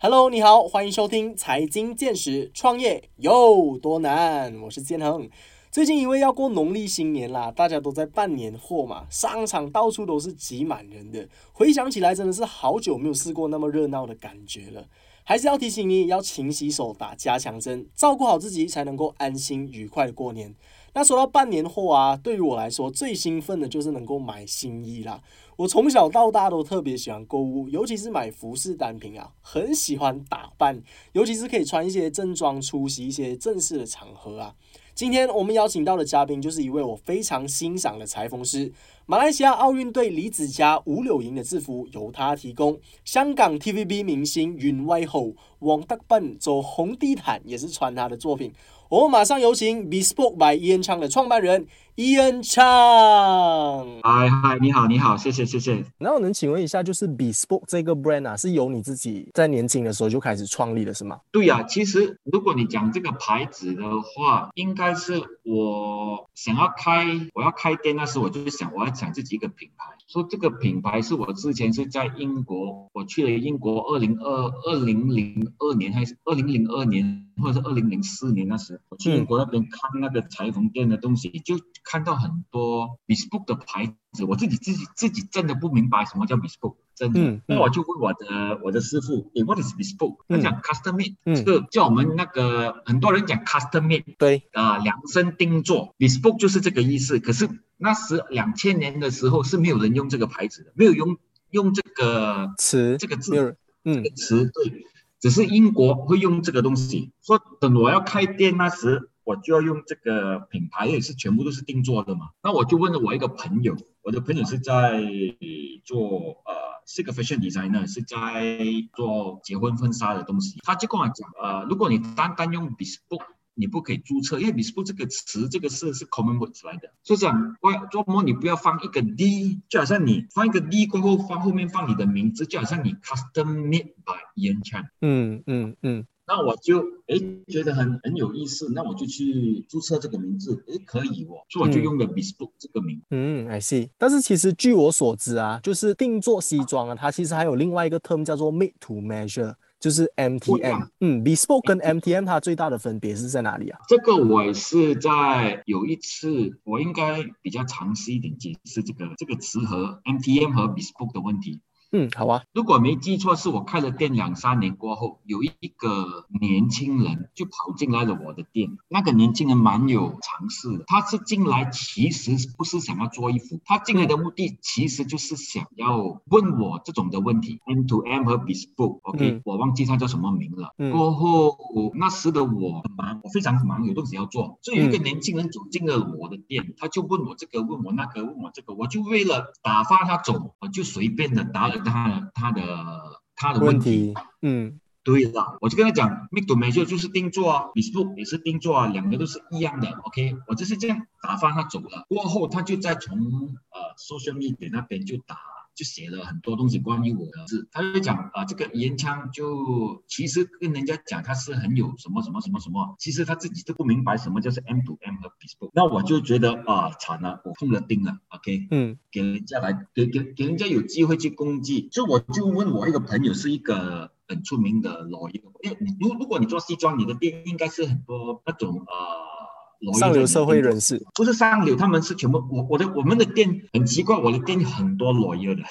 Hello，你好，欢迎收听财经见识，创业有多难？我是建恒。最近因为要过农历新年啦，大家都在办年货嘛，商场到处都是挤满人的。回想起来，真的是好久没有试过那么热闹的感觉了。还是要提醒你，要勤洗手、打加强针，照顾好自己，才能够安心愉快的过年。那说到办年货啊，对于我来说最兴奋的就是能够买新衣啦。我从小到大都特别喜欢购物，尤其是买服饰单品啊，很喜欢打扮，尤其是可以穿一些正装出席一些正式的场合啊。今天我们邀请到的嘉宾就是一位我非常欣赏的裁缝师，马来西亚奥运队李子嘉五柳营的制服由他提供，香港 TVB 明星云威后王德笨走红地毯也是穿他的作品。我们马上有请 Bespoke by Ian Chang 的创办人 Ian Chang。嗨嗨，你好，你好，谢谢谢谢。那我能请问一下，就是 Bespoke 这个 brand 啊，是由你自己在年轻的时候就开始创立的，是吗？对呀，其实如果你讲这个牌子的话，应该是我想要开，我要开店那时，我就是想我要讲自己一个品牌。说这个品牌是我之前是在英国，我去了英国，二零二二零零二年还是二零零二年，或者是二零零四年那时，我去英国那边看那个裁缝店的东西，就看到很多 bespoke 的牌子，我自己自己自己真的不明白什么叫 bespoke，真的。那我就问我的我的师傅，诶，what is bespoke？他讲 custom made，这个叫我们那个很多人讲 custom made，对，啊，量身定做，bespoke 就是这个意思。可是那时两千年的时候是没有人用这个牌子的，没有用用这个词这个字，嗯，这个词对，只是英国会用这个东西。说等我要开店那时，我就要用这个品牌，也是全部都是定做的嘛。那我就问了我一个朋友，我的朋友是在做呃是个 fashion designer，是在做结婚婚纱的东西，他就跟我讲，呃，如果你单单用 bespoke。你不可以注册，因为 bespoke 这个词，这个是是 common word 来的，所以讲，我做梦你不要放一个 d，就好像你放一个 d 过后放后面放你的名字，就好像你 custom made by Ian Chan。嗯嗯嗯。那我就哎觉得很很有意思，那我就去注册这个名字，哎可以哦，所以我就用了 bespoke 这个名。嗯，I see。但是其实据我所知啊，就是定做西装啊，它其实还有另外一个 term 叫做 made to measure。就是 MTM，嗯，bespoke 跟 MTM 它最大的分别是在哪里啊？这个我是在有一次，我应该比较尝试一点解释这个这个词和 MTM 和 bespoke 的问题。嗯，好啊。如果没记错，是我开了店两三年过后，有一个年轻人就跑进来了我的店。那个年轻人蛮有尝试的，他是进来其实不是想要做衣服，他进来的目的其实就是想要问我这种的问题。M to M 和 Bespoke，OK，我忘记他叫什么名了。过后那时的我很忙，我非常忙，有东西要做。所以一个年轻人走进了我的店，他就问我这个，问我那个，问我这个，我就为了打发他走，我就随便的答了。他他的他的问题，嗯，对了，我就跟他讲，make to measure 就是定做啊，bespoke 也是定做啊，两个都是一样的，OK，我就是这样打发他走了，过后他就再从呃 social media 那边就打。就写了很多东西关于我的字，他就讲啊，这个烟枪就其实跟人家讲他是很有什么什么什么什么，其实他自己都不明白什么叫是 M to M 和 bespoke。那我就觉得啊，惨了，我碰了钉了，OK，嗯，给人家来给给给人家有机会去攻击，所以我就问我一个朋友，是一个很出名的老爷，因为你如如果你做西装，你的店应该是很多那种啊。上流社会人士。不是上流，他们是全部我我的我们的店很奇怪，我的店很多 lawyer 的，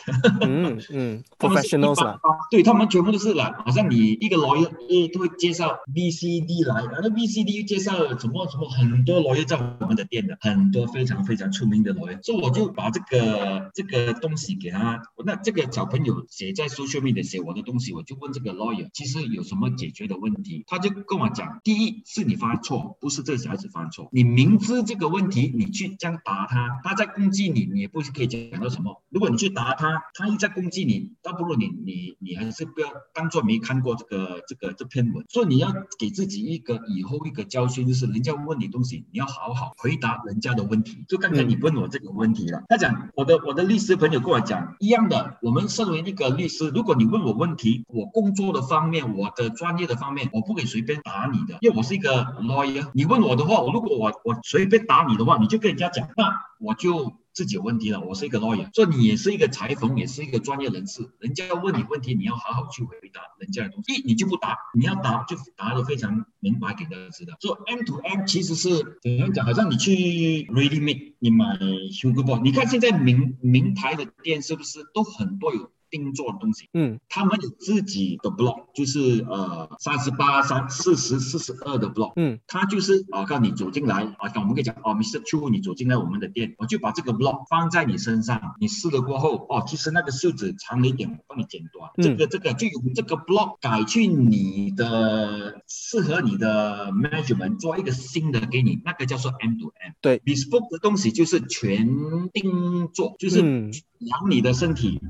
嗯嗯，professionals 啊，对他们全部都是来，好像你一个 lawyer A 都会介绍 B C D 来，然后 B C D 又介绍什么什么很多 lawyer 在我们的店的，很多非常非常出名的 lawyer，所以我就把这个这个东西给他，那这个小朋友写在 social media 写我的东西，我就问这个 lawyer，其实有什么解决的问题，他就跟我讲，第一是你发错，不是这个小孩子发错。你明知这个问题，你去这样答他，他在攻击你，你也不是可以讲到什么。如果你去答他，他又在攻击你，倒不如你你你还是不要当做没看过这个这个这篇文。所以你要给自己一个以后一个教训，就是人家问你东西，你要好好回答人家的问题。就刚才你问我这个问题了，他讲我的我的律师朋友跟我讲一样的，我们身为一个律师，如果你问我问题，我工作的方面，我的专业的方面，我不可以随便答你的，因为我是一个 lawyer。你问我的话，我如果我我随便打你的话，你就跟人家讲，那我就。自己有问题了。我是一个 lawyer，说你也是一个裁缝，也是一个专业人士，人家要问你问题，你要好好去回答人家的东西。一你就不答，你要答就答的非常明白给大家知道。做 M to M 其实是怎样讲？好像你去 Ready Made，你买 Hugo Boss，你看现在名名牌的店是不是都很多有？定做的东西，嗯，他们有自己的 block，就是呃三十八、三四十、四十二的 block，嗯，他就是啊，告你走进来啊，我们可以讲哦，Mr. Chu，你走进来我们的店，我就把这个 block 放在你身上，你试了过后，哦，其实那个袖子长了一点，我帮你剪短，这个这个就用这个 block 改去你的适合你的 measurement 做一个新的给你，那个叫做 M to M，对，bespoke 的东西就是全定做，就是量你的身体。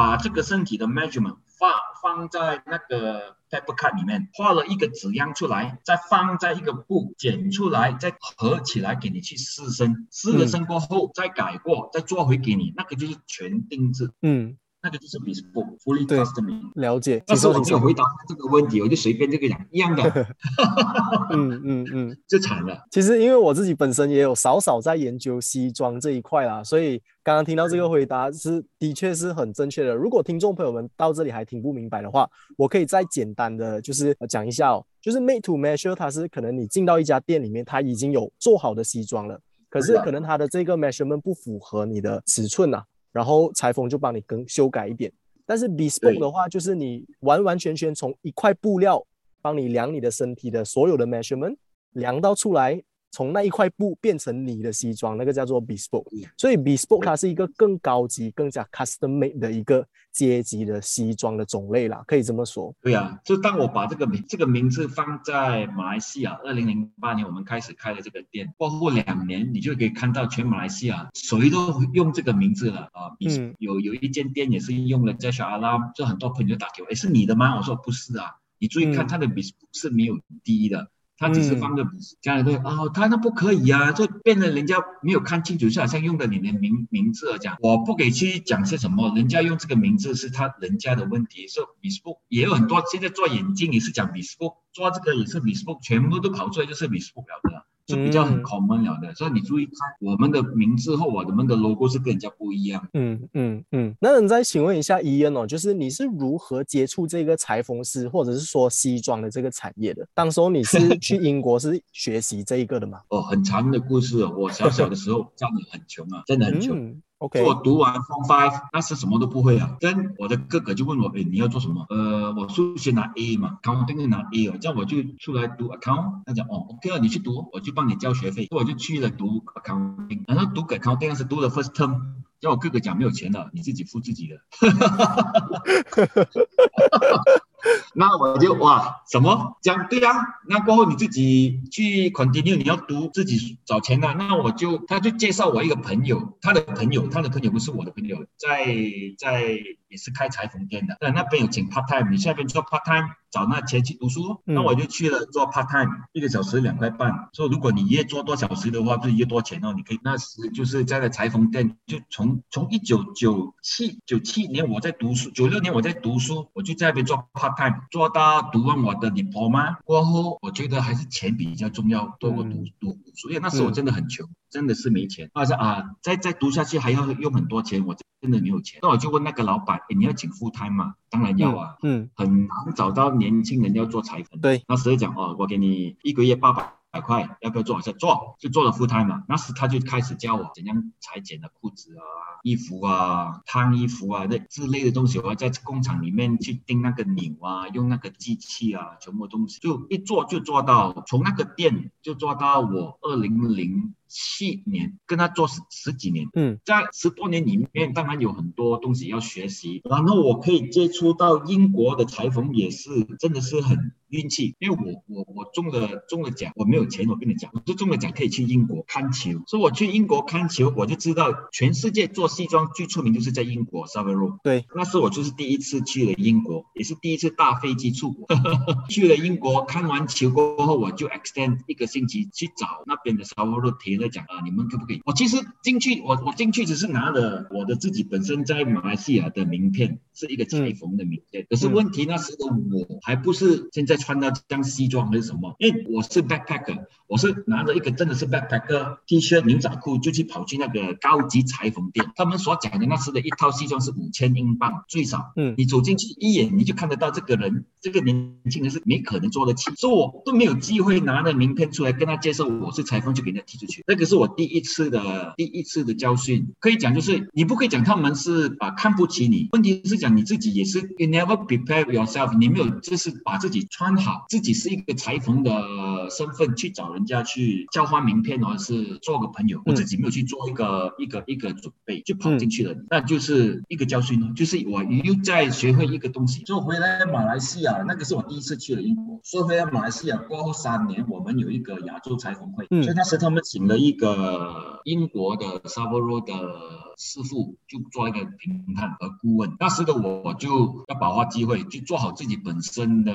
把这个身体的 measurement 放放在那个 paper cut 里面，画了一个纸样出来，再放在一个布剪出来，再合起来给你去试身，试了身过后再改过，再做回给你，那个就是全定制。嗯。那个就是 bespoke fully custom。了解。但是我没有回答这个问题，我就随便这个讲一样的。嗯 嗯嗯，就惨了。其实因为我自己本身也有少少在研究西装这一块啦，所以刚刚听到这个回答是的确是很正确的。如果听众朋友们到这里还听不明白的话，我可以再简单的就是讲一下哦，就是 made to measure，它是可能你进到一家店里面，它已经有做好的西装了，可是可能它的这个 measurement 不符合你的尺寸呐。然后裁缝就帮你更修改一点，但是 bespoke 的话，就是你完完全全从一块布料帮你量你的身体的所有的 measurement，量到出来。从那一块布变成你的西装，那个叫做 bespoke。所以 bespoke 它是一个更高级、更加 custom made 的一个阶级的西装的种类啦，可以这么说。对啊，就当我把这个名这个名字放在马来西亚，二零零八年我们开始开了这个店，过后两年你就可以看到全马来西亚谁都用这个名字了啊。嗯。有有一间店也是用了在小阿拉，就很多朋友打给我，哎，是你的吗？我说不是啊，你注意看它的 bespoke 是没有低的。他只是放个家里会哦，他那不可以啊，就变得人家没有看清楚，就好像用的你的名名字这样。我不给去讲些什么，人家用这个名字是他人家的问题。说 bespoke 也有很多，现在做眼镜也是讲 bespoke，做这个也是 bespoke，全部都跑出来就是 Facebook 了的。是比较很 common 了的，所以你注意看我们的名字和我们的 logo 是跟人家不一样。嗯嗯嗯。那你再请问一下伊恩哦，就是你是如何接触这个裁缝师或者是说西装的这个产业的？当时候你是去 英国是学习这一个的吗？哦，很长的故事。我小小的时候 家里很穷啊，真的很穷。OK，我读完 Form Five，那是什么都不会啊。跟我的哥哥就问我，哎，你要做什么？呃，我数学拿 A 嘛，Accounting 拿 A 哦，这样我就出来读 Account。他讲，哦，OK 啊，你去读，我就帮你交学费。我就去了读 Accounting，然后读 Accounting 是读了 First Term，叫我哥哥讲没有钱了，你自己付自己的。那我就哇，什么讲对啊？那过后你自己去 continue，你要读自己找钱的。那我就他就介绍我一个朋友，他的朋友，他的朋友不是我的朋友，在在也是开裁缝店的。那那边有请 part time，你下边做 part time。找那钱去读书，那我就去了做 part time，一个小时两块半。说如果你越做多小时的话，就越多钱哦。你可以那时就是在那裁缝店，就从从一九九七九七年我在读书，九六年我在读书，我就在那边做 part time，做到读完我的 diploma 过后，我觉得还是钱比较重要，多过读读书。因为那时候我真的很穷，真的是没钱。而且啊，再再读下去还要用很多钱，我真的没有钱。那我就问那个老板，哎，你要请 full time 吗？当然要啊，嗯，很难找到。年轻人要做裁缝，对，那时候讲哦，我给你一个月八百百块，要不要做？我说做，就做了副摊嘛。那时他就开始教我怎样裁剪的裤子啊、衣服啊、烫衣服啊那之类的东西。我要在工厂里面去钉那个钮啊，用那个机器啊，全部东西就一做就做到，从那个店就做到我二零零。七年跟他做十十几年，嗯，在十多年里面，当然有很多东西要学习。然后我可以接触到英国的裁缝，也是真的是很运气，因为我我我中了中了奖，我没有钱，我跟你讲，我就中了奖可以去英国看球。所以我去英国看球，我就知道全世界做西装最出名就是在英国 s a v a r o 对，那是我就是第一次去了英国，也是第一次大飞机出国。去了英国看完球过后，我就 extend 一个星期去找那边的 s a v a r o 提。在讲啊，你们可不可以？我其实进去，我我进去只是拿了我的自己本身在马来西亚的名片，是一个裁缝的名片。可是问题那时的我还不是现在穿到像西装还是什么，因为我是 backpacker，我是拿着一个真的是 backpacker T 恤牛仔裤就去跑去那个高级裁缝店。他们所讲的那时的一套西装是五千英镑最少。嗯，你走进去一眼你就看得到这个人，这个年轻人是没可能做得起，所以我都没有机会拿着名片出来跟他介绍我是裁缝，就给人家踢出去。那个是我第一次的第一次的教训，可以讲就是你不可以讲他们是把看不起你，问题是讲你自己也是 you never prepare yourself，你没有就是把自己穿好，自己是一个裁缝的身份去找人家去交换名片，或者是做个朋友，我自己没有去做一个一个一个准备就跑进去了，那就是一个教训呢，就是我又在学会一个东西。就回来马来西亚，那个是我第一次去了英国。说回来马来西亚过后三年，我们有一个亚洲裁缝会，所以那时他们请了一个英国的 s a v o r o 的师傅，就做一个评判和顾问。那时的我就要把握机会，就做好自己本身的。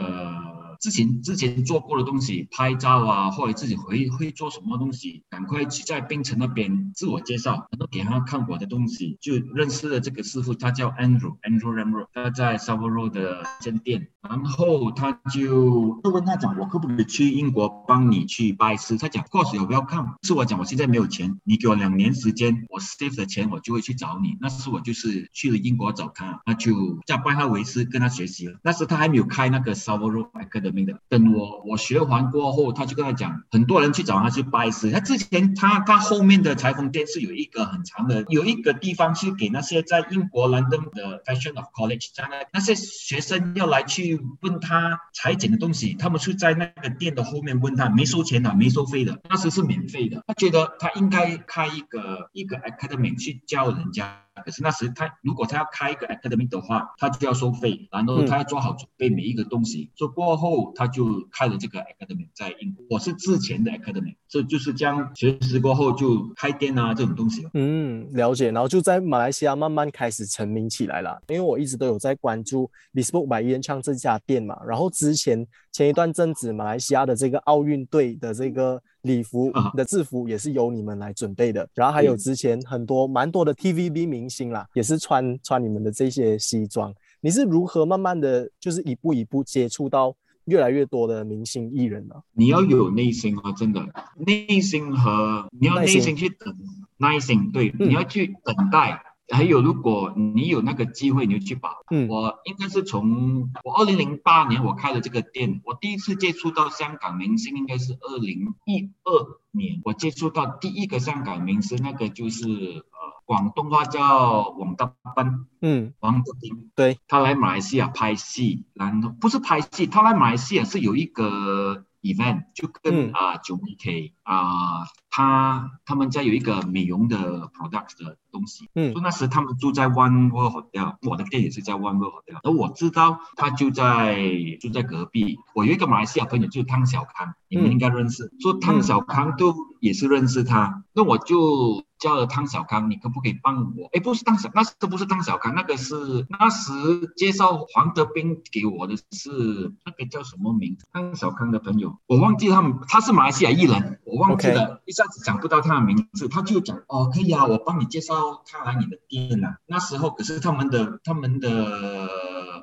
之前之前做过的东西，拍照啊，或者自己会会做什么东西，赶快去在槟城那边自我介绍，然后给他看我的东西，就认识了这个师傅，他叫 Andrew，Andrew Ramro，他在 s a v o r o 的间店，然后他就就问他讲，我可不可以去英国帮你去拜师？他讲，course 有不要看？是我讲，我现在没有钱，你给我两年时间，我 save 的钱我就会去找你。那时我就是去了英国找他，那就再拜他为师，跟他学习了。那时他还没有开那个 s a v o r o 的名的，等我我学完过后，他就跟他讲，很多人去找他去拜师。他之前他他后面的裁缝店是有一个很长的，有一个地方是给那些在英国伦敦的 Fashion of College 在那那些学生要来去问他裁剪的东西，他们是在那个店的后面问他，没收钱的，没收费的，那时是免费的。他觉得他应该开一个一个 academy 去教人家。可是那时他如果他要开一个 academy 的话，他就要收费，然后他要做好准备每一个东西。做过后，他就开了这个 academy 在英国。我是之前的 academy，这就是将学习过后就开店啊这种东西。嗯，了解。然后就在马来西亚慢慢开始成名起来了。因为我一直都有在关注 Bespoke by Ian Chang 这家店嘛。然后之前前一段阵子马来西亚的这个奥运队的这个。礼服的制服也是由你们来准备的，然后还有之前很多蛮多的 TVB 明星啦，也是穿穿你们的这些西装。你是如何慢慢的就是一步一步接触到越来越多的明星艺人呢？你要有内心啊，真的内心和你要内心去等，耐心对，你要去等待。还有，如果你有那个机会，你就去把。嗯，我应该是从我二零零八年我开了这个店，我第一次接触到香港明星应该是二零一二年，我接触到第一个香港明星，那个就是呃广东话叫王德斌，嗯，王德斌，对，他来马来西亚拍戏，然后不是拍戏，他来马来西亚是有一个 event，就跟啊九 K 啊，他他们家有一个美容的 product 的。东西，嗯，说那时他们住在 One World Hotel，我的店也是在 One World Hotel，而我知道他就在住在隔壁。我有一个马来西亚朋友，就是汤小康，你们应该认识。说汤小康都也是认识他，那我就叫了汤小康，你可不可以帮我？哎，不是汤小，那时不是汤小康，那个是那时介绍黄德斌给我的是那个叫什么名字？汤小康的朋友，我忘记他们，他是马来西亚艺人，我忘记了，一下子讲不到他的名字，他就讲哦，可以啊，我帮你介绍。他来你的店了，那时候可是他们的他们的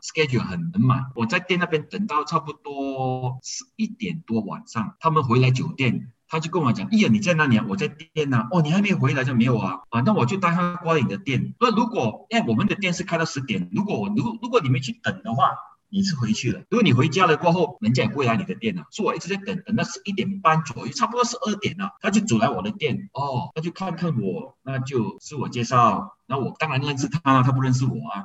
schedule 很很满，我在店那边等到差不多十一点多晚上，他们回来酒店，他就跟我讲，哎呀，你在哪里啊？我在店呢。哦，你还没回来就没有啊？啊，那我就带他过你的店。那如果哎我们的店是开到十点，如果我如如果你没去等的话。你是回去了，如果你回家了过后，人家也不会来你的店了。是我一直在等，等到十一点半左右，差不多十二点了，他就走来我的店，哦，他就看看我，那就自我介绍。那我当然认识他了，他不认识我啊。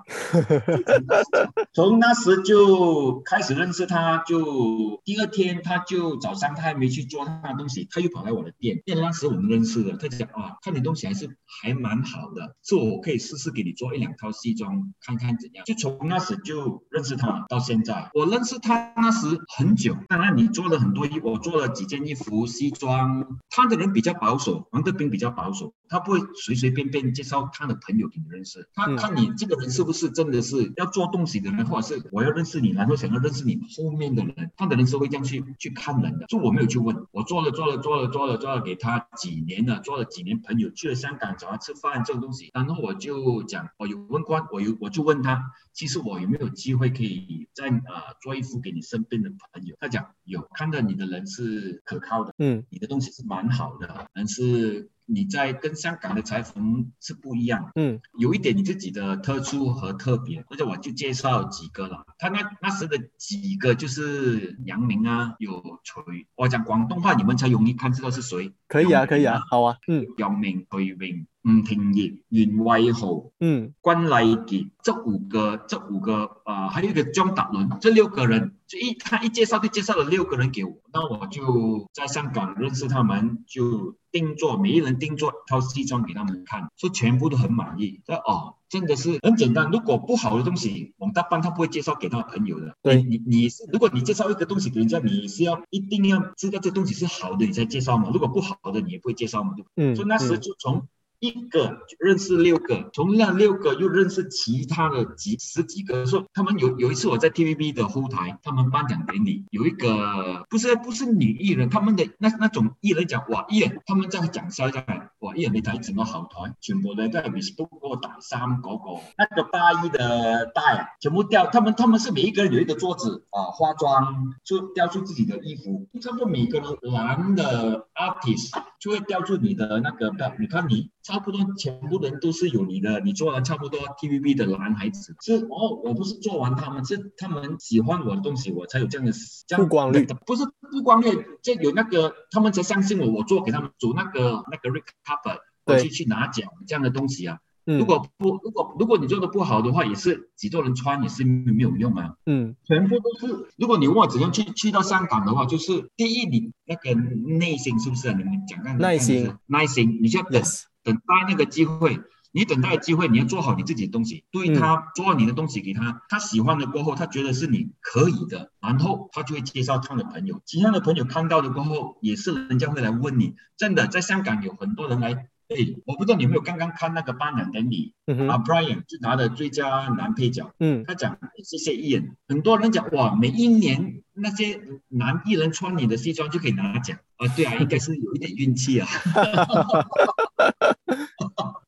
从那时就开始认识他，就第二天他就早上他还没去做他的东西，他又跑来我的店。店那时我们认识的，他讲啊，看你东西还是还蛮好的，说我可以试试给你做一两套西装，看看怎样。就从那时就认识他到现在，我认识他那时很久。当然你做了很多衣，我做了几件衣服西装。他的人比较保守，王德斌比较保守，他不会随随便便介绍他的朋。朋友给你认识，他嗯看你这个人是不是真的是要做东西的人，或者是我要认识你，然后想要认识你后面的人，他的人是会这样去去看人的。就我没有去问，我做了做了做了做了做了给他几年了，做了几年朋友，去了香港找他吃饭这种东西，然后我就讲，我有问过，我有我就问他，其实我有没有机会可以再呃做一副给你身边的朋友？他讲有，看到你的人是可靠的。嗯你的东西是蛮好的，但是你在跟香港的裁缝是不一样，嗯有一点你自己的特殊和特别，或者我就介绍几个了。他那那时的几个就是杨明啊，有锤，我讲广东话你们才容易看知道是谁。可以啊，可以啊，好啊，嗯杨明、徐榮、吳廷業、袁偉豪、嗯關禮傑，這五個，這五個啊、呃，還有一個張達倫，這六個人，就一他一介紹就介紹了六個人給我，那我就在香港認識他們，就定做每一人定做一套西裝給他們看，所以全部都很滿意。說哦，真的是很簡單，如果不好的東西，王大班他不會介紹給他朋友的。對你你你是，如果你介紹一個東西給人家，你是要一定要知道這東西是好的，你才介紹嘛。如果不好的，你也不會介紹嘛，對不對？嗯所以那時嗯就從一个就認識六个，从那六个又认识其他的几十几个。说他们有有一次我在 TVB 的后台，他们颁奖典礼有一个不是不是女艺人，他们的那那种艺人讲哇藝人，他们在讲笑就係哇藝人你睇整個後台，全部咧都係 Facebook 嗰個大衫嗰個，那个大衣的带，全部掉，他们他们是每一个人有一个桌子啊，化妆就掉出自己的衣服，差不多每个人男的 artist 就会掉出你的那个你看你差不多全部人都是有你的，你做了差不多 TVB 的男孩子，是哦，我不是做完他们，是他们喜欢我的东西，我才有这样的這樣曝光率，不是曝光率，就有那个他们才相信我，我做给他们做那个那个 recover，我去去拿奖这样的东西啊。嗯如果不如果如果你做的不好的话，也是几多人穿也是没有用啊。嗯全部都是。如果你问我怎样去去到香港的话，就是第一，你那个内心是不是啊？你们讲看耐心，看耐心，你就要等，yes，等待那个机会。你等待机会，你要做好你自己的东西，对他、做好你的东西给他，他喜欢了过后，他觉得是你可以的，然后他就会介绍他的朋友，其他的朋友看到了过后，也是人家会来问你。真的，在香港有很多人来，哎，我不知道你有没有刚刚看那个颁奖典礼，啊，，Brian 就拿了最佳男配角。嗯他講謝謝藝人，很多人讲哇，每一年那些男艺人穿你的西装就可以拿奖啊，对啊，应该是有一点运气啊。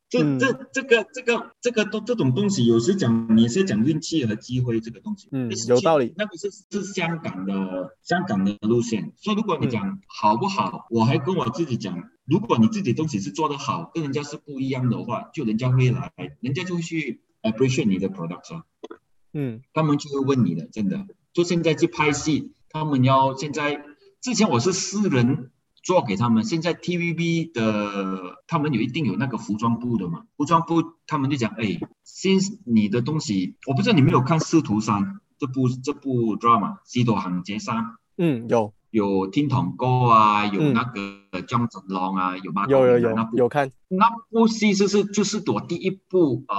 這嗯這這個這個這個都这种东西，有时讲你是讲运气和机会这个东西，嗯就是有道理那个是是香港的香港的路线，所以如果你讲好不好，我还跟我自己讲，如果你自己东西是做得好，跟人家是不一样的话，就人家会来，人家就会去 appreciate 你的 production。嗯他们就会问你的，真的。就现在去拍戏，他们要现在之前我是私人做给他们。现在 TVB 的他们有一定有那个服装部的嘛，服装部他们就讲，哎，先你的东西，我不知道你没有看《师徒三》这部这部 drama《西多行街三》，嗯，有。有听筒哥啊，有嗯那個張振龙啊，有吗有有有那部。有看，那部戏就是就是我第一部呃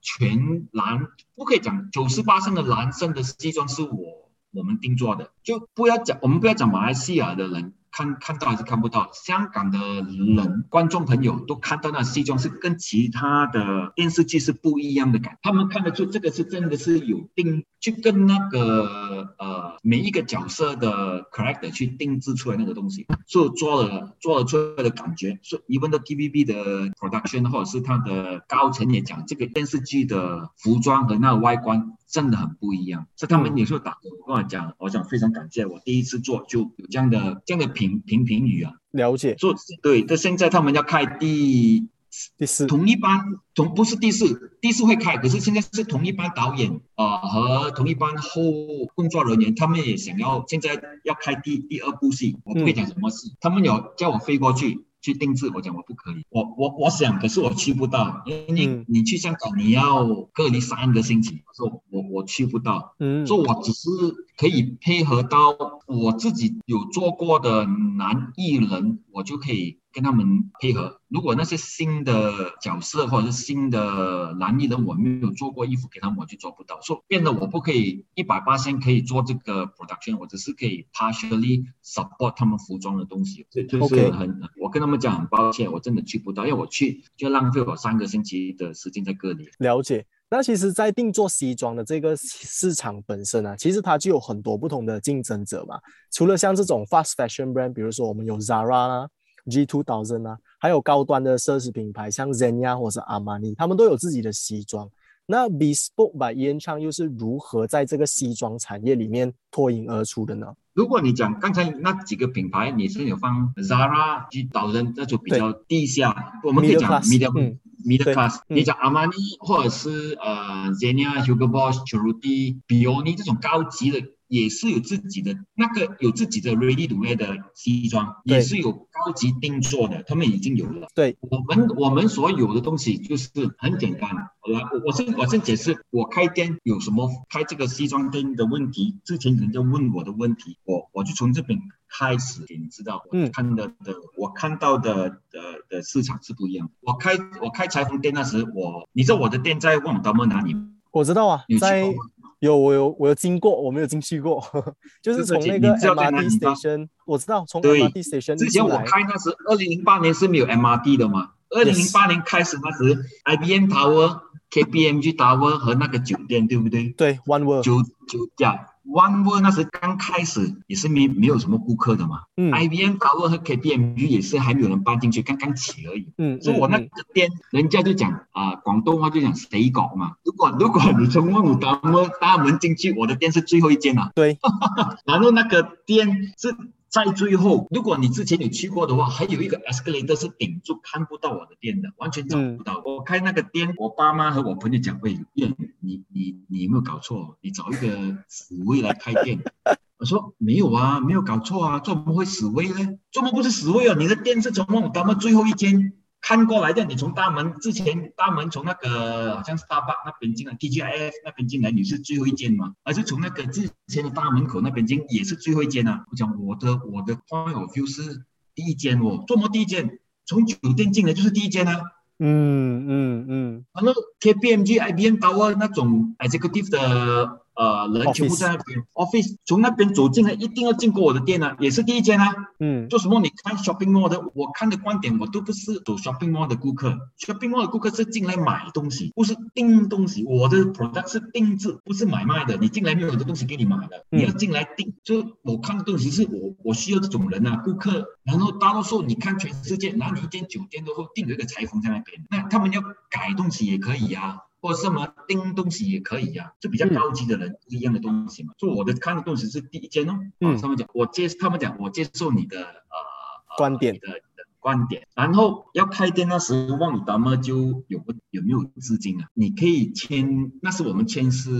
全男，不可以讲九十八的男生的西装是我我们定做的，就不要讲我们不要讲马来西亚的人看看到还是看不到，香港的人观众朋友都看到那西装是跟其他的电视剧是不一样的感，他们看得出这个是真的是有定，就跟那个呃每一个角色的 character 去定制出来那个东西，所以做了做了出来的感觉，所以 even 的 TVB 的 production 或者是它的高层也讲，这个电视剧的服装和那个外观真的很不一样，所以他们有时候打给我跟我讲，我想非常感谢我第一次做就有这样的这样的评评评语啊，了解，做对，但现在他们要开第第四，同一班同不是第四，第四会开，可是现在是同一班导演啊、呃、和同一班后工作人员，他们也想要现在要开第第二部戏，我不会讲什麼戲，他们有叫我飞过去去定制，我讲我不可以，我我我想，可是我去不到，因为你、嗯。你去香港你要隔离三个星期，我说我我去不到。嗯。所以我只是可以配合到我自己有做过的男艺人，我就可以跟他们配合。如果那些新的角色或者是新的男艺人我没有做过衣服给他们，我就做不到。说变得我不可以一百八千可以做这个 production，我只是可以 partially support 他们服装的东西。这就是很，我跟他们讲很抱歉，我真的去不到，因为我去就浪费我三个星期的时间在这里。了解。那其实，在定做西装的这个市场本身啊，其实它就有很多不同的竞争者嘛。除了像这种 fast fashion brand，比如说我们有 Zara 啦、G Two Thousand 啊，还有高端的奢侈品牌像 Zenya 或者是 Armani，他们都有自己的西装。那 Bespoke by 烟厂又是如何在这个西装产业里面脱颖而出的呢？如果你讲刚才那几个品牌，你是有放 Zara、G Thousand 那就比较低下，我们可以讲 middle。Middle class，你讲 Armani 或者是呃 Zenya、Hugo Boss、Cerruti、Bioni 这种高级的，也是有自己的那个有自己的 ready to wear 的西装，也是有高级定做的，他们已经有了。对，我们我们所有的东西就是很简单。来，我我先我先解释，我开店有什么开这个西装店的问题，之前人家问我的问题，我我就从这边。开始给你知道，我看到的，我看到的的的市场是不一样。我开我开裁缝店那时，我你知道我的店在旺达莫哪里？我知道啊，在有我有我有经过，我没有进去过，就是从那个 MRT station，我知道从 MRT station 之前我开那时，二零零八年是没有 MRT 的嘛？二零零八年开始那时，IBM Tower、KPMG Tower 和那个酒店，对不对？对，One World 酒酒店。One World 那时刚开始也是没没有什么顾客的嘛，嗯，IBM Tower 和 KPMG 也是还没有人搬进去，刚刚起而已，嗯，所以我那个店人家就讲啊，广东话就讲谁搞嘛，如果如果你从万五大门大门进去，我的店是最后一间啊，对，然后那个店是。在最后，如果你之前有去过的话，还有一个 escalator 是顶住看不到我的店的，完全找不到。我开那个店，我爸妈和我朋友讲：“喂，店，你你你有没有搞错？你找一个死威来开店？” 我说：“没有啊，没有搞错啊，怎么会死威呢？怎么不是死威啊？你的店是从我们们最后一间。”看过来的，你从大门之前，大门从那个好像是大坝那边进来，TGIF 那边进来，你是最后一间嘛？还是从那个之前的大门口那边进也是最后一间啊？我讲我的我的 point of view 是第一间哦，做么第一间？从酒店进来就是第一间啊。嗯嗯嗯。然后 KPMG、IBM Tower 那种 executive 的。呃，人全部在那边，office 从那边走进来，一定要经过我的店啊，也是第一间啊。嗯，做什么？你看 shopping mall 的，我看的观点，我都不是走 shopping mall 的顾客，shopping mall 的顾客是进来买东西，不是订东西。我的 product 是定制，不是买卖的。你进来没有的东西给你买的，你要进来订。就我看的东西是我我需要这种人啊，顾客。然后大多数你看全世界哪里一间酒店都会订有一个裁缝在那边，那他们要改东西也可以呀。或者什么钉东西也可以呀，就比较高级的人不一样的东西嘛。就我的看的东西是第一件哦。嗯。他们讲我接，他们讲我接受你的呃观点的观点。然后要开店那时，望你达么就有不有没有资金啊？你可以签，那是我们签是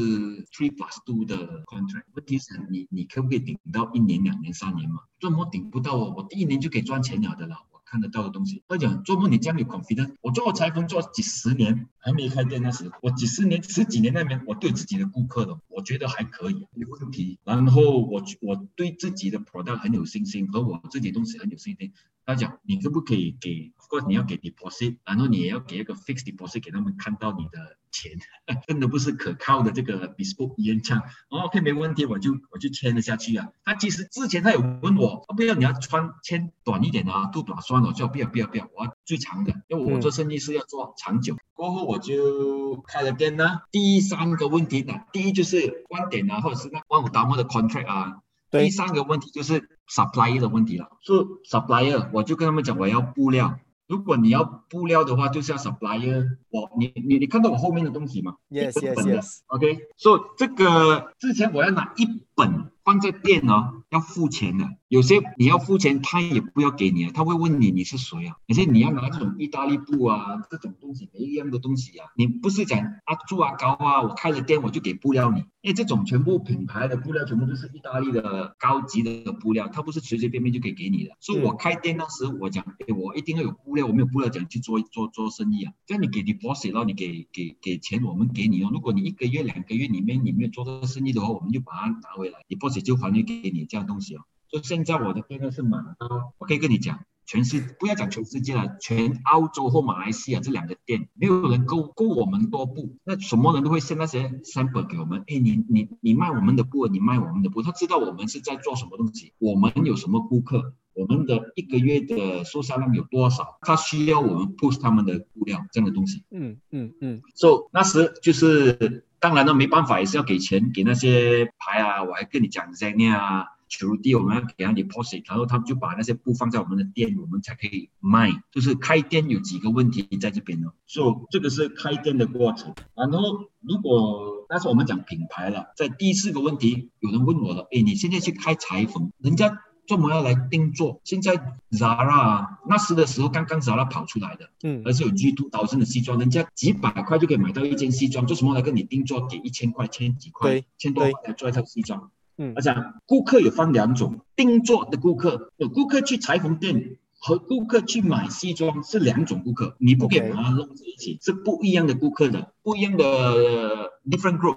three plus two 的 contract。问题是你你可不可以顶到一年、两年、三年嘛？这么顶不到哦，我第一年就可以赚钱了的了。看得到的东西，他讲做梦你这样有 confidence。我做裁缝做几十年，还没开店那时，我几十年、十几年那边，我对自己的顾客的，我觉得还可以，没问题。然后我我对自己的 product 很有信心，和我自己东西很有信心。他讲你可不可以给，或你要给 deposit，然后你也要给一个 fixed deposit 给他们看到你的。钱 真的不是可靠的这个 bespoke 烟枪，OK 没问题，我就我就签了下去啊。他其实之前他有问我，不要你要穿签短一点啊，都短算了，就不要不要不要，我要最长的，因为我做生意是要做长久。过后我就开了店呢。第三个问题呢，第一就是观点啊，或者是那万五达摩的 contract 啊。第三个问题就是 supplier 的问题了。是 supplier，我就跟他们讲我要布料。如果你要布料的话，就是要 supplier。我你你你看到我后面的东西吗？Yes yes yes。OK，所以这个之前我要拿一本放在店哦，要付钱的。有些你要付钱，他也不要给你啊，他会问你你是谁啊？而且你要拿这种意大利布啊，这种东西没一样的东西啊，你不是讲啊住啊高啊，我开了店我就给布料你，因为这种全部品牌的布料全部都是意大利的高级的布料，它不是随随便便就可以给你的。所以我开店当时我讲，哎，我一定要有布料，我没有布料讲去做做做生意啊。这样你给 deposit，然后你给给给钱，我们给你哦。如果你一个月两个月里面你没有做这个生意的话，我们就把它拿回回来你不止就还给你这样东西哦。就现在我的店呢是满，我可以跟你讲，全世不要讲全世界了，全澳洲或马来西亚这两个店，没有人够够我们多布，那什么人都会送那些 sample 给我们。哎，你你你卖我们的布，你卖我们的布，他知道我们是在做什么东西，我们有什么顾客。我们的一个月的收销量有多少？他需要我们 push 他们的布料这样的东西。嗯嗯嗯。So 那时就是，当然了，没办法，也是要给钱给那些牌啊。我还跟你讲 Zenia 啊、球地，我们要给他 deposit，然后他们就把那些布放在我们的店，我们才可以卖。就是开店有几个问题在这边呢？So 这个是开店的过程。然后如果那是我们讲品牌了，在第四个问题，有人问我了，哎，你现在去开裁缝，人家。做么要来定做？现在 Zara 那时的时候刚刚 Zara 跑出来的，嗯，而且有 G Two 导致的西装，人家几百块就可以买到一件西装，做什么来跟你定做？给一千块、千几块、千多块来做一套西装。嗯，而且顾客有分两种，定做的顾客，有顾客去裁缝店和顾客去买西装是两种顾客，你不可以把它弄在一起，是不一样的顾客的，不一样的 different group。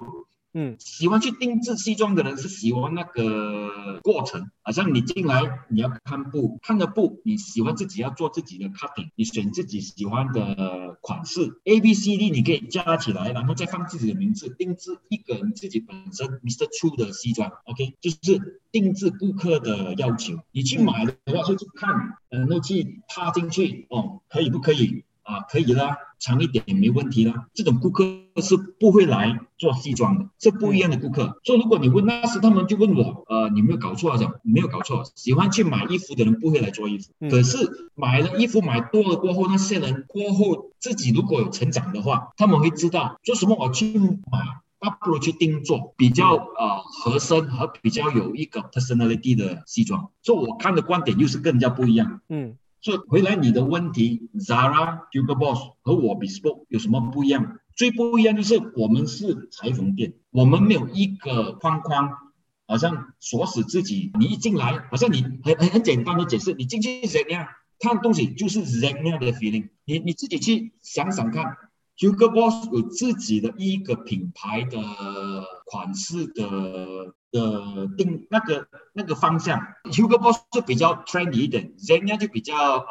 嗯，喜欢去定制西装的人是喜欢那个过程，好像你进来你要看布，看了布，你喜欢自己要做自己的 cutting，你选自己喜欢的款式，A B C D 你可以加起来，然后再放自己的名字，定制一个你自己本身 Mr. Chu 的西装，OK，就是定制顾客的要求。你去买的话就去看，然后去踏进去，哦，可以不可以？啊，可以啦，长一点也没问题啦。这种顾客是不会来做西装的，是不一样的顾客。所以如果你问那时，他们就问我，呃，你没有搞错啊？讲没有搞错，喜欢去买衣服的人不会来做衣服。可是买了衣服买多了过后，那些人过后自己如果有成长的话，他们会知道做什么我去买，那不如去定做比较呃合身和比较有一个 personality 的西装。所以我看的观点又是更加不一样。嗯。回来，你的问题，Zara、Hugo Boss 和我 Bespoke 有什么不一样？最不一样就是我们是裁缝店，我们没有一个框框，好像锁死自己。你一进来，好像你很很很简单的解释，你进去怎样看东西就是怎样的 feeling。你你自己去想想看，Hugo Boss 有自己的一个品牌的款式的。的定那个那个方向，Hugo Boss 就比较 trendy 一点人家就比较呃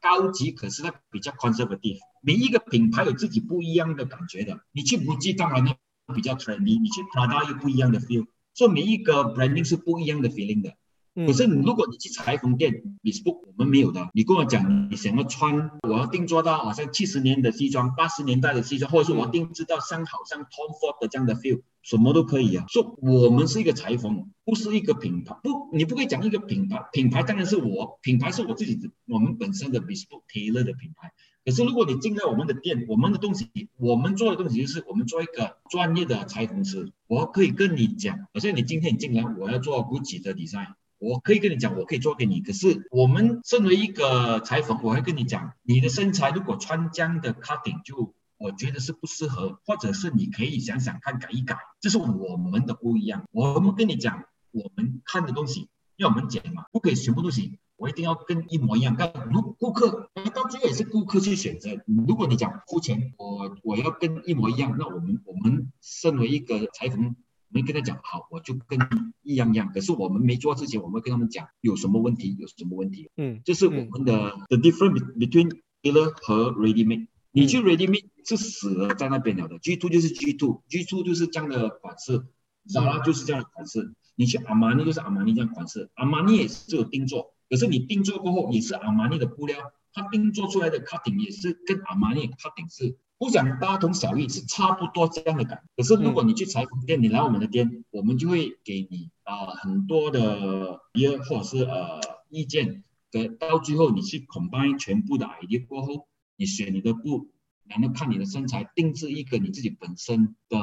高级，可是它比较 conservative。每一个品牌有自己不一样的感觉的。你去 Muji 当然呢比较 trendy，你去 Prada 又不一样的 feel。所以每一个 branding 是不一样的 feeling 的。可是你如果你去裁缝店，Bespoke 我们没有的。你跟我讲你想要穿，我要定做到好像七十年的西装、八十年代的西装，或者是我定制到像好像 Tom Ford 的这样的 feel，什么都可以啊。说我们是一个裁缝，不是一个品牌，不，你不可以讲一个品牌。品牌当然是我，品牌是我自己的，我们本身的 Bespoke Tailor 的品牌。可是如果你进到我们的店，我们的东西，我们做的东西就是我们做一个专业的裁缝师。我可以跟你讲，好像你今天你进来，我要做 Gucci 的 design。我可以跟你讲，我可以做给你。可是我们身为一个裁缝，我会跟你讲，你的身材如果穿这样的 cutting，就我觉得是不适合，或者是你可以想想看改一改。这是我们的不一样。我们跟你讲，我们看的东西，要我们剪嘛，不可以全部东西我一定要跟一模一样。但如顾客，到最后也是顾客去选择。如果你讲付钱，我我要跟一模一样，那我们我们身为一个裁缝。没跟他讲好，我就跟一样样。可是我们没做之前，我们跟他们讲有什么问题，有什么问题。嗯，这是我们的 the difference between tailor 和 ready made。你去 ready made 是死了在那边了的。G two 就是 G two，G two 就是这样的款式，Zara 就是这样的款式。你去阿玛尼就是阿玛尼这样款式，阿玛尼也是有定做，可是你定做过后也是阿玛尼的布料，它定做出来的 cutting 也是跟阿玛尼 cutting 是。不讲大同小异，是差不多这样的感。可是如果你去裁缝店，你来我们的店，我们就会给你啊很多的约或者是呃意见。的到最后你去 combine 全部的 idea 过后，你选你的布，然后看你的身材，定制一个你自己本身的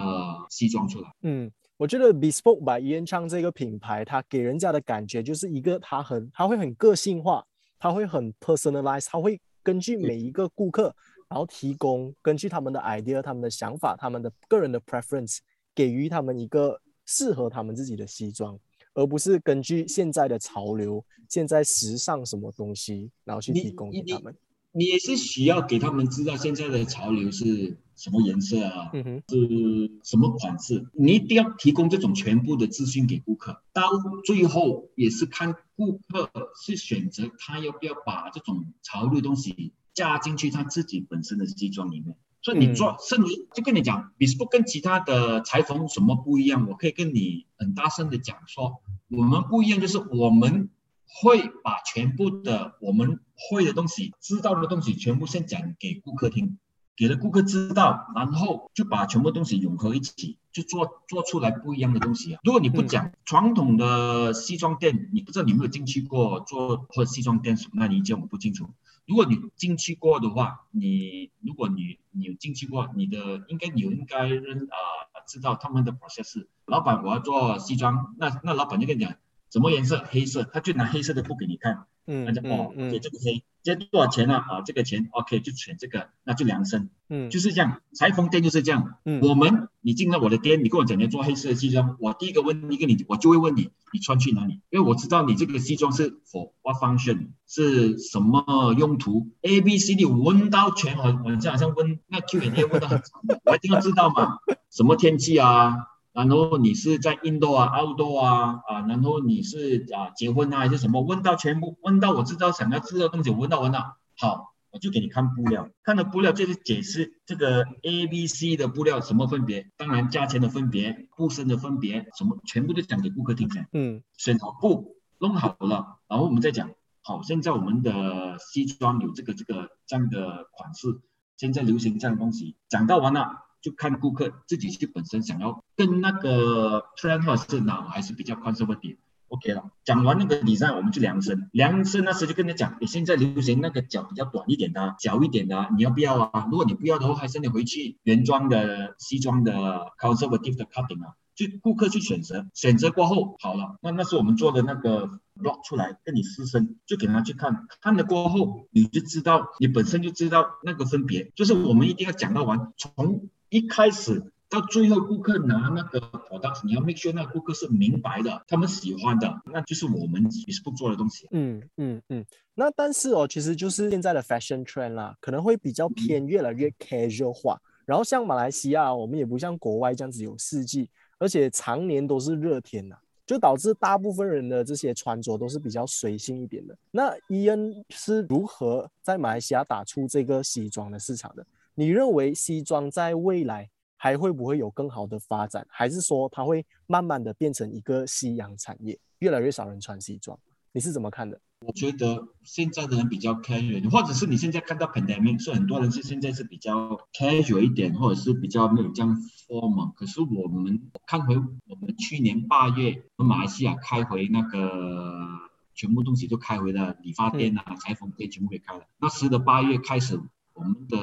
西装出来。嗯，我觉得 Bespoke by Ian Chang 这个品牌，它给人家的感觉就是一个，它很，它会很个性化，它会很 personalized，它会根据每一个顾客。然后提供根据他们的 idea、他们的想法、他们的个人的 preference，给予他们一个适合他们自己的西装，而不是根据现在的潮流、现在时尚什么东西，然后去提供给他们。你也是需要给他们知道现在的潮流是什么颜色啊，嗯哼，是什么款式，你一定要提供这种全部的资讯给顾客。到最后也是看顾客是选择他要不要把这种潮流东西加进去他自己本身的西装里面。所以你做，甚至就跟你讲，bespoke 跟其他的裁缝什么不一样？我可以跟你很大声的讲说，我们不一样，就是我们会把全部的我们会的东西、知道的东西全部先讲给顾客听，给了顾客知道，然后就把全部东西融合一起，就做做出来不一样的东西啊。如果你不讲传统的西装店，你不知道你有没有进去过做或西装店什么那你讲我不清楚。如果你进去过的话，你如果你你进去过，你的应该你应该认啊知道他们的 process。老板我要做西装，那那老板就跟你讲什么颜色，黑色，他就拿黑色的布给你看，嗯，那就哦，给这个黑。这多少钱呢？啊，这个钱 OK 就选这个，那就量身，嗯，就是这样。裁缝店就是这样。嗯，我们你进了我的店，你跟我讲你要做黑色的西装，我第一个问一个你，我就会问你，你穿去哪里？因为我知道你这个西装是 for what function，是什么用途？A B C D 问到全，我我这好像问那 Q&A 问到很长的，我一定要知道嘛，什么天气啊？然后你是在 indoor 啊，outdoor 啊，啊，然后你是啊结婚啊还是什么？问到全部，问到我知道想要知道东西，问到问到，好，我就给你看布料，看了布料就是解释这个 A、B、C 的布料什么分别，当然价钱的分别，布身的分别，什么全部都讲给顾客听讲。嗯，选好布，弄好了，然后我们再讲，好，现在我们的西装有这个这个这样的款式，现在流行这样的东西，讲到完了。就看顾客自己去本身想要跟那个 trend 或者是哪还是比较宽松的点，OK 了。讲完那个底衫我们就量身，量身那时就跟他讲，你现在流行那个脚比较短一点的，小一点的，你要不要啊？如果你不要的话，还是你回去原装的西装的 conservative 的 cutting 啊，就顾客去选择，选择过后好了，那那是我们做的那个 block 出来跟你试身，就给他去看，看了过后你就知道，你本身就知道那个分别，就是我们一定要讲到完，从一开始到最后，顾客拿那个 product，你要 make sure 那顾客是明白的，他们喜欢的，那就是我们 Facebook 做的东西。嗯嗯嗯。那但是哦，其实就是现在的 fashion trend 啦，可能会比较偏越来越 casual 化。然后像马来西亚，我们也不像国外这样子有四季，而且常年都是热天呐，就导致大部分人的这些穿着都是比较随性一点的。那伊恩是如何在马来西亚打出这个西装的市场的？你认为西装在未来还会不会有更好的发展，还是说它会慢慢的变成一个夕阳产业，越来越少人穿西装？你是怎么看的？我觉得现在的人比较 casual，或者是你现在看到 pandemic，是很多人是现在是比较 casual 一点，或者是比较没有这样 formal。可是我们看回我们去年八月，马来西亚开回那个全部东西都开回了，理发店啊、裁缝店全部给开了。那时的八月开始。我们的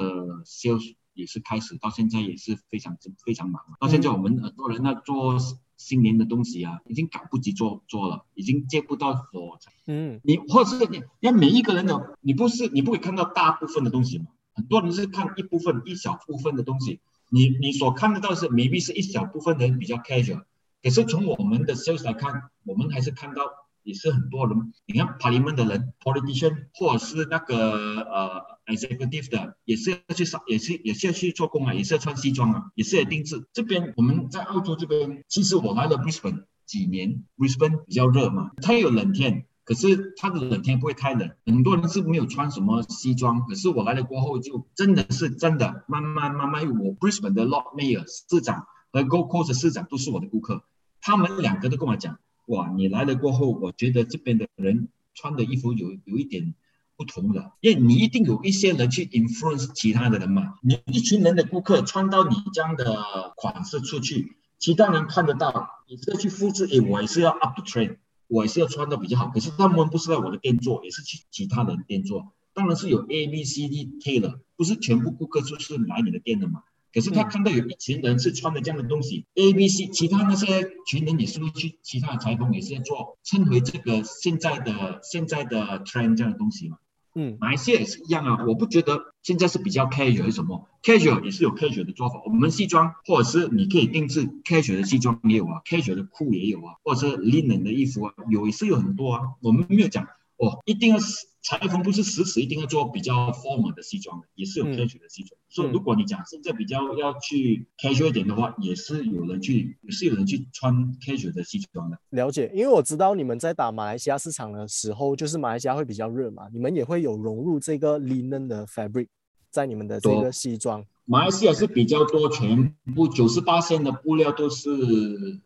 sales 也是开始到现在也是非常非常忙。到现在我们很多人在做新年的东西啊，已经赶不及做做了，已经接不到活。嗯，你或者是你，要每一个人的，你不是你不会看到大部分的东西嘛？很多人是看一部分一小部分的东西。你你所看得到是 maybe 是一小部分人比较 casual，可是从我们的 sales 来看，我们还是看到。也是很多人，你看 Parliament 的人，politician 或者是那个呃 executive 的，也是要去上，也是也是要去做工啊，也是要穿西装啊，也是要定制。这边我们在澳洲这边，其实我来了 Brisbane 几年，Brisbane 比较热嘛，它有冷天，可是它的冷天不会太冷，很多人是没有穿什么西装，可是我来了过后，就真的是真的，慢慢慢慢，我 Brisbane 的 Lord Mayor 市长和 Gold Coast 市长都是我的顾客，他们两个都跟我讲。哇，你来了过后，我觉得这边的人穿的衣服有有一点不同的，因为你一定有一些人去 influence 其他的人嘛。你一群人的顾客穿到你这样的款式出去，其他人看得到，你是要去复制。诶，我也是要 up to trend，我也是要穿的比较好。可是他们不是在我的店做，也是去其他人店做。当然是有 A B C D tailor，不是全部顾客就是来你的店的嘛。可是他看到有一群人是穿的这样的东西，A、B、C，其他那些群人也是会去其他的裁缝也是在做，称回这个现在的现在的 trend 这样的东西嘛。嗯，马来西亚也是一样啊。我不觉得现在是比较 casual 是什么，casual 也是有 casual 的做法。我们西装或者是你可以定制 casual 的西装也有啊，casual 的裤也有啊，或者是 linen 的衣服啊，有也是有很多啊。我们没有讲哦，一定要裁缝不是死死一定要做比较 formal 的西装的，也是有 casual 的西装。所以如果你讲现在比较要去 casual 一点的话，也是有人去，也是有人去穿 casual 的西装的。了解，因为我知道你们在打马来西亚市场的时候，就是马来西亚会比较热嘛，你们也会有融入这个 linen 的 fabric 在你们的这个西装。马来西亚是比较多，全部九十八线的布料都是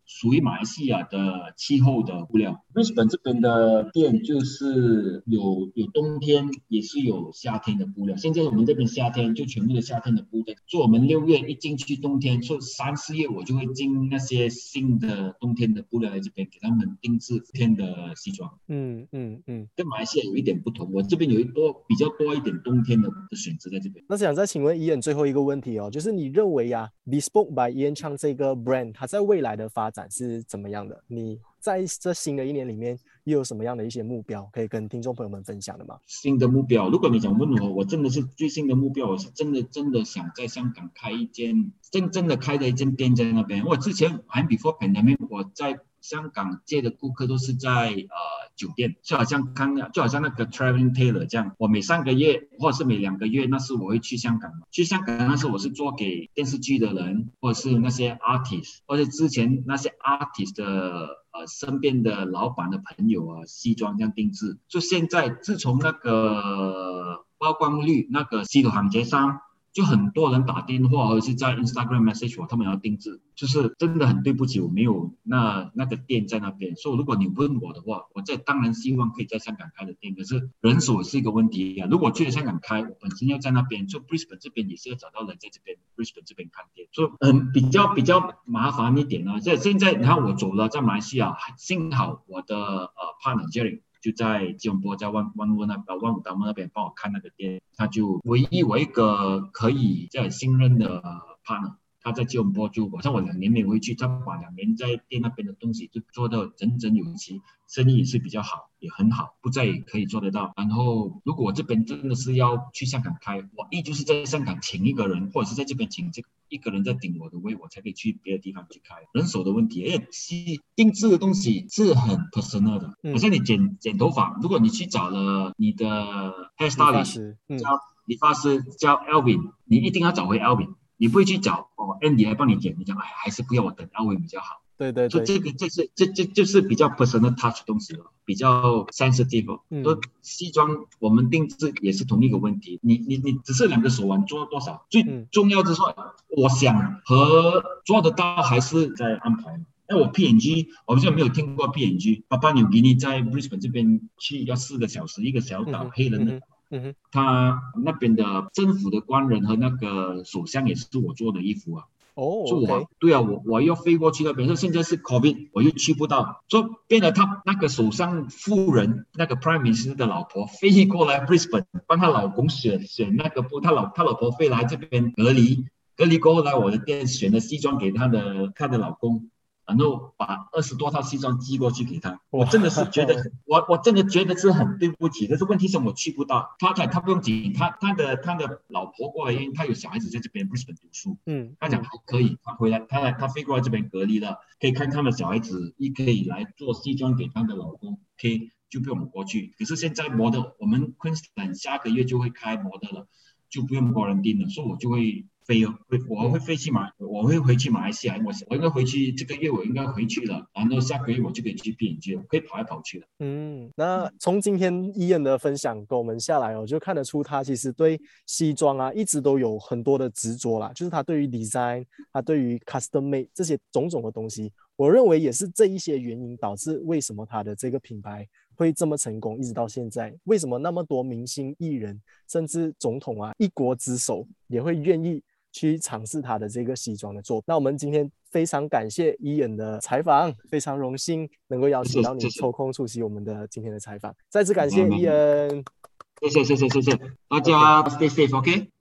属于马来西亚的气候的布料。日本这边的店就是有有冬天，也是有夏天的布料。现在我们这边夏天就全部的夏天的布料。做我们六月一进去冬天，做三四月我就会进那些新的冬天的布料来这边给他们定制天的西装。嗯嗯嗯，跟马来西亚有一点不同，我这边有一多比较多一点冬天的的选择在这边。那想再请问伊恩最后一个问。问题哦，就是你认为呀，Bespoke by Ian Chang 这个 brand 它在未来的发展是怎么样的？你在这新的一年里面又有什么样的一些目标可以跟听众朋友们分享的吗？新的目标，如果你想问我，我真的是最新的目标，我是真的真的想在香港开一间真正的开的一间店在那边。我之前还 before pandemic 我在。香港借的顾客都是在呃酒店，就好像刚就好像那个 traveling tailor 这样，我每三个月或者是每两个月，那是我会去香港去香港那是我是做给电视剧的人，或者是那些 artist，或者之前那些 artist 的呃身边的老板的朋友啊，西装这样定制。就现在自从那个曝光率那个系统行街商。就很多人打电话，或者是在 Instagram message 我，他们要定制，就是真的很对不起，我没有那那个店在那边。所以如果你问我的话，我在当然希望可以在香港开的店，可是人手是一个问题啊。如果去了香港开，我本身要在那边，就 Brisbane 这边也是要找到人在这边 Brisbane 这边开店，所以嗯比较比较麻烦一点啊。在现在你看我走了，在马来西亚，幸好我的呃 partner Jerry。就在吉隆坡，在万万物那呃万物达摩那边帮我看那个店，他就唯一我一个可以在信任的 partner。他在吉隆坡就好像我两年没回去，他把两年在店那边的东西就做到整整有齐，生意也是比较好，也很好，不再可以做得到。然后如果我这边真的是要去香港开，我一就是在香港请一个人，或者是在这边请这一个人在顶我的位，我才可以去别的地方去开。人手的问题，哎，西定制的东西是很 personal 的，好像你剪剪头发，如果你去找了你的 hair stylist，叫理发师叫 Alvin，你一定要找回 Alvin。你不会去找哦，Andy 来帮你剪，你讲哎，还是不要我等阿伟比较好。对对对，这个这是这这就是比较 personal touch 东西了，比较 sensitive。说西装我们定制也是同一个问题，你你你只是两个手腕做多少，最重要是说，我想和做得到还是在安排。那我 PNG，我好像没有听过 PNG，爸爸纽给你在 Brisbane 这边去要四个小时，一个小岛，黑人的。嗯，他那边的政府的官人和那个首相也是我做的衣服啊。哦，就我对啊，我我要飞过去那边，说现在是 COVID，我又去不到，说变了他那个首相夫人那个 Prime Minister 的老婆飞过来 Brisbane 帮她老公选选那个布，他老他老婆飞来这边隔离，隔离过后来我的店选了西装给她的她的老公。然后把二十多套西装寄过去给他，我真的是觉得，我我真的觉得是很对不起。可是问题是我去不到，他他他不用紧，他他的他的老婆过来，因为他有小孩子在这边 Brisbane 读书，嗯，他讲还可以，他回来，他来他飞过来这边隔离了，可以看他的小孩子，也可以来做西装给他的老公，OK，就不用过去。可是现在模特，我们 Queensland 下个月就会开模特了，就不用过人订了，所以我就会。飞哦，会我会飞去马，我会回去马来西亚。我我应该回去这个月，我应该回去了。然后下个月我就可以去边界，可以跑来跑去了。嗯，那从今天伊恩的分享跟我们下来我，就看得出他其实对西装啊一直都有很多的执着啦。就是他对于 design，他对于 custom made 这些种种的东西，我认为也是这一些原因导致为什么他的这个品牌会这么成功，一直到现在。为什么那么多明星艺人，甚至总统啊，一国之首也会愿意？去尝试他的这个西装的作品。那我们今天非常感谢伊恩的采访，非常荣幸能够邀请到你抽空出席我们的今天的采访。再次感谢伊恩，谢谢谢谢谢谢大家，stay safe，OK。